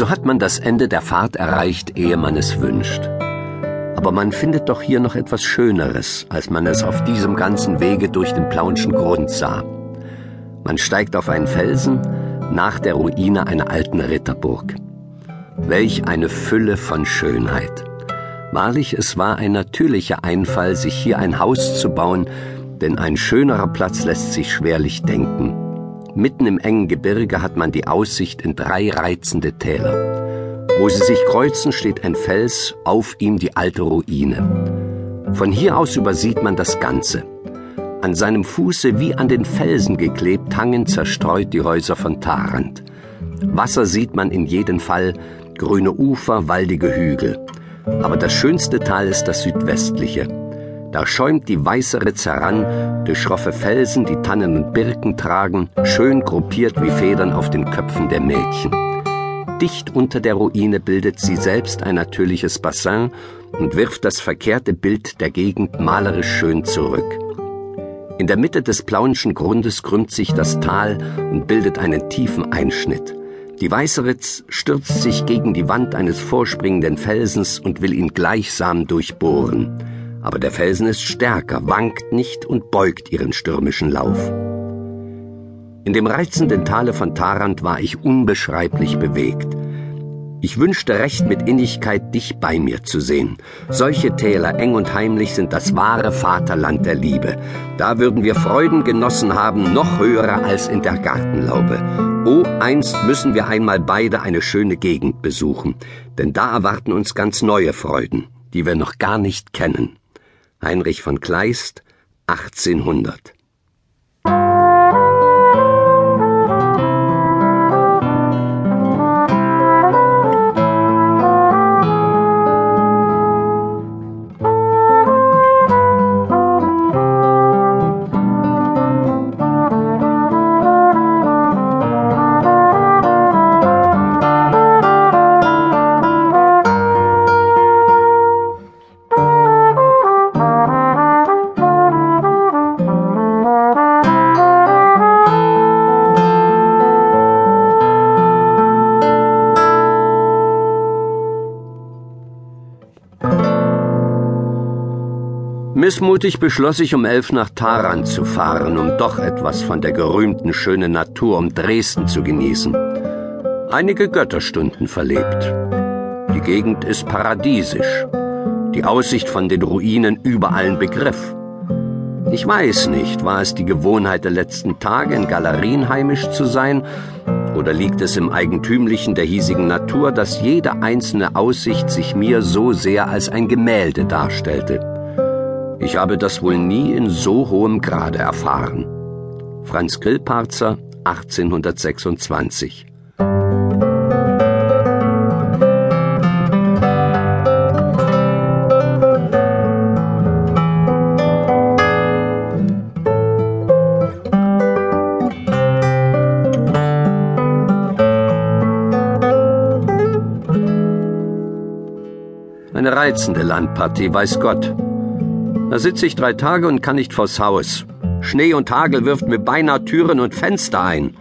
So hat man das Ende der Fahrt erreicht, ehe man es wünscht. Aber man findet doch hier noch etwas Schöneres, als man es auf diesem ganzen Wege durch den Plaunschen Grund sah. Man steigt auf einen Felsen nach der Ruine einer alten Ritterburg. Welch eine Fülle von Schönheit. Wahrlich, es war ein natürlicher Einfall, sich hier ein Haus zu bauen, denn ein schönerer Platz lässt sich schwerlich denken. Mitten im engen Gebirge hat man die Aussicht in drei reizende Täler. Wo sie sich kreuzen, steht ein Fels, auf ihm die alte Ruine. Von hier aus übersieht man das Ganze. An seinem Fuße wie an den Felsen geklebt hangen zerstreut die Häuser von Tarant. Wasser sieht man in jedem Fall, grüne Ufer, waldige Hügel. Aber das schönste Tal ist das südwestliche. Da schäumt die weiße Ritz heran, durch schroffe Felsen, die Tannen und Birken tragen, schön gruppiert wie Federn auf den Köpfen der Mädchen. Dicht unter der Ruine bildet sie selbst ein natürliches Bassin und wirft das verkehrte Bild der Gegend malerisch schön zurück. In der Mitte des Plaunschen Grundes krümmt sich das Tal und bildet einen tiefen Einschnitt. Die Weißeritz stürzt sich gegen die Wand eines vorspringenden Felsens und will ihn gleichsam durchbohren aber der Felsen ist stärker, wankt nicht und beugt ihren stürmischen Lauf. In dem reizenden Tale von Tarant war ich unbeschreiblich bewegt. Ich wünschte recht mit Innigkeit, dich bei mir zu sehen. Solche Täler, eng und heimlich, sind das wahre Vaterland der Liebe. Da würden wir Freuden genossen haben, noch höhere als in der Gartenlaube. Oh, einst müssen wir einmal beide eine schöne Gegend besuchen, denn da erwarten uns ganz neue Freuden, die wir noch gar nicht kennen. Heinrich von Kleist 1800 Missmutig beschloss ich um elf nach Taran zu fahren, um doch etwas von der gerühmten schönen Natur um Dresden zu genießen. Einige Götterstunden verlebt. Die Gegend ist paradiesisch. Die Aussicht von den Ruinen über allen Begriff. Ich weiß nicht, war es die Gewohnheit der letzten Tage, in Galerien heimisch zu sein, oder liegt es im Eigentümlichen der hiesigen Natur, dass jede einzelne Aussicht sich mir so sehr als ein Gemälde darstellte? Ich habe das wohl nie in so hohem Grade erfahren. Franz Grillparzer 1826 Eine reizende Landpartie, weiß Gott. Da sitze ich drei Tage und kann nicht vors Haus. Schnee und Hagel wirft mir beinahe Türen und Fenster ein.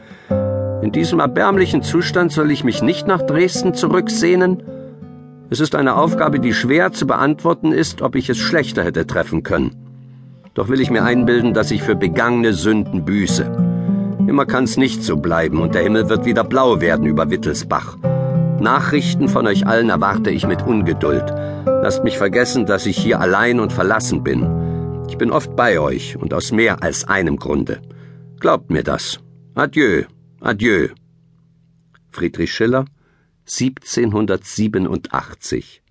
In diesem erbärmlichen Zustand soll ich mich nicht nach Dresden zurücksehnen? Es ist eine Aufgabe, die schwer zu beantworten ist, ob ich es schlechter hätte treffen können. Doch will ich mir einbilden, dass ich für begangene Sünden büße. Immer kann's nicht so bleiben und der Himmel wird wieder blau werden über Wittelsbach. Nachrichten von euch allen erwarte ich mit Ungeduld. Lasst mich vergessen, dass ich hier allein und verlassen bin. Ich bin oft bei euch und aus mehr als einem Grunde. Glaubt mir das. Adieu, adieu. Friedrich Schiller 1787